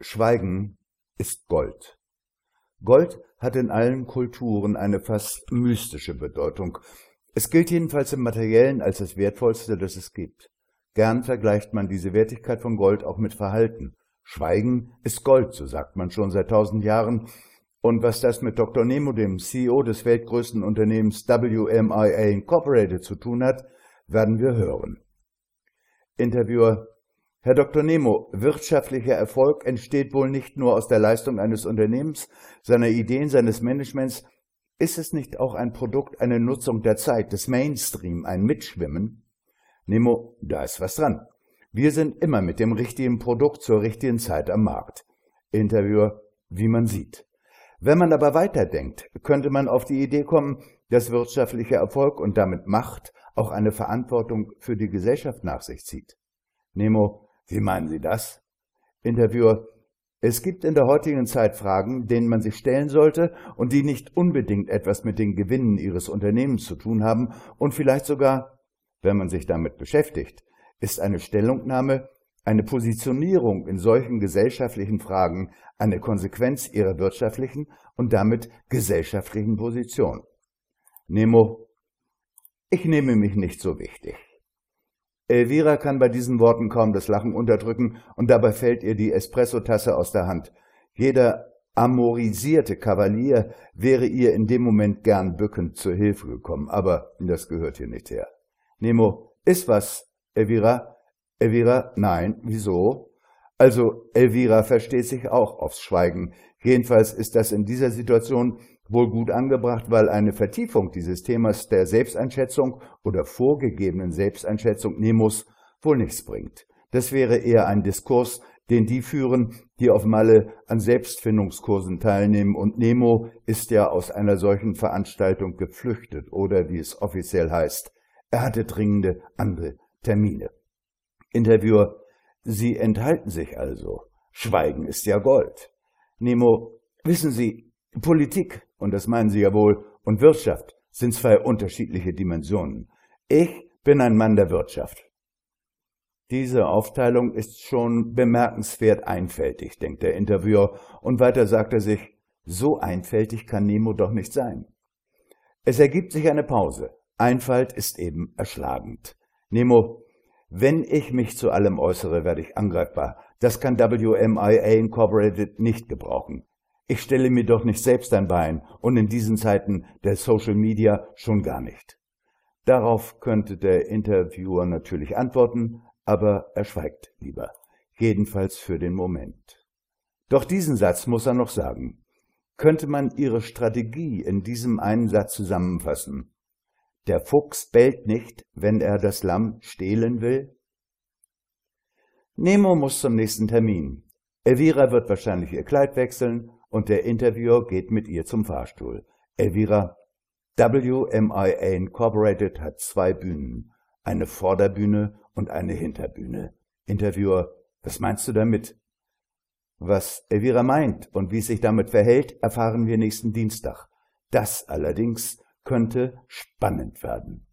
Schweigen ist Gold. Gold hat in allen Kulturen eine fast mystische Bedeutung. Es gilt jedenfalls im Materiellen als das Wertvollste, das es gibt. Gern vergleicht man diese Wertigkeit von Gold auch mit Verhalten. Schweigen ist Gold, so sagt man schon seit tausend Jahren. Und was das mit Dr. Nemo, dem CEO des weltgrößten Unternehmens WMIA Incorporated zu tun hat, werden wir hören. Interviewer Herr Dr. Nemo, wirtschaftlicher Erfolg entsteht wohl nicht nur aus der Leistung eines Unternehmens, seiner Ideen, seines Managements. Ist es nicht auch ein Produkt, eine Nutzung der Zeit, des Mainstream, ein Mitschwimmen? Nemo, da ist was dran. Wir sind immer mit dem richtigen Produkt zur richtigen Zeit am Markt. Interviewer, wie man sieht. Wenn man aber weiterdenkt, könnte man auf die Idee kommen, dass wirtschaftlicher Erfolg und damit Macht auch eine Verantwortung für die Gesellschaft nach sich zieht. Nemo, wie meinen Sie das? Interviewer, es gibt in der heutigen Zeit Fragen, denen man sich stellen sollte und die nicht unbedingt etwas mit den Gewinnen Ihres Unternehmens zu tun haben und vielleicht sogar, wenn man sich damit beschäftigt, ist eine Stellungnahme, eine Positionierung in solchen gesellschaftlichen Fragen eine Konsequenz ihrer wirtschaftlichen und damit gesellschaftlichen Position. Nemo, ich nehme mich nicht so wichtig. Elvira kann bei diesen Worten kaum das Lachen unterdrücken und dabei fällt ihr die Espressotasse aus der Hand. Jeder amorisierte Kavalier wäre ihr in dem Moment gern bückend zur Hilfe gekommen, aber das gehört hier nicht her. Nemo, ist was, Elvira? Elvira, nein, wieso? Also, Elvira versteht sich auch aufs Schweigen. Jedenfalls ist das in dieser Situation wohl gut angebracht, weil eine Vertiefung dieses Themas der Selbsteinschätzung oder vorgegebenen Selbsteinschätzung Nemos wohl nichts bringt. Das wäre eher ein Diskurs, den die führen, die auf Malle an Selbstfindungskursen teilnehmen. Und Nemo ist ja aus einer solchen Veranstaltung geflüchtet oder wie es offiziell heißt, er hatte dringende andere Termine. Interviewer, Sie enthalten sich also. Schweigen ist ja Gold. Nemo, wissen Sie, Politik und das meinen Sie ja wohl, und Wirtschaft sind zwei unterschiedliche Dimensionen. Ich bin ein Mann der Wirtschaft. Diese Aufteilung ist schon bemerkenswert einfältig, denkt der Interviewer, und weiter sagt er sich, so einfältig kann Nemo doch nicht sein. Es ergibt sich eine Pause. Einfalt ist eben erschlagend. Nemo, wenn ich mich zu allem äußere, werde ich angreifbar. Das kann WMIA Incorporated nicht gebrauchen. Ich stelle mir doch nicht selbst ein Bein und in diesen Zeiten der Social Media schon gar nicht. Darauf könnte der Interviewer natürlich antworten, aber er schweigt lieber. Jedenfalls für den Moment. Doch diesen Satz muss er noch sagen. Könnte man Ihre Strategie in diesem einen Satz zusammenfassen? Der Fuchs bellt nicht, wenn er das Lamm stehlen will? Nemo muss zum nächsten Termin. Elvira wird wahrscheinlich ihr Kleid wechseln und der Interviewer geht mit ihr zum Fahrstuhl. Elvira, WMIA Incorporated hat zwei Bühnen, eine Vorderbühne und eine Hinterbühne. Interviewer, was meinst du damit? Was Elvira meint und wie es sich damit verhält, erfahren wir nächsten Dienstag. Das allerdings könnte spannend werden.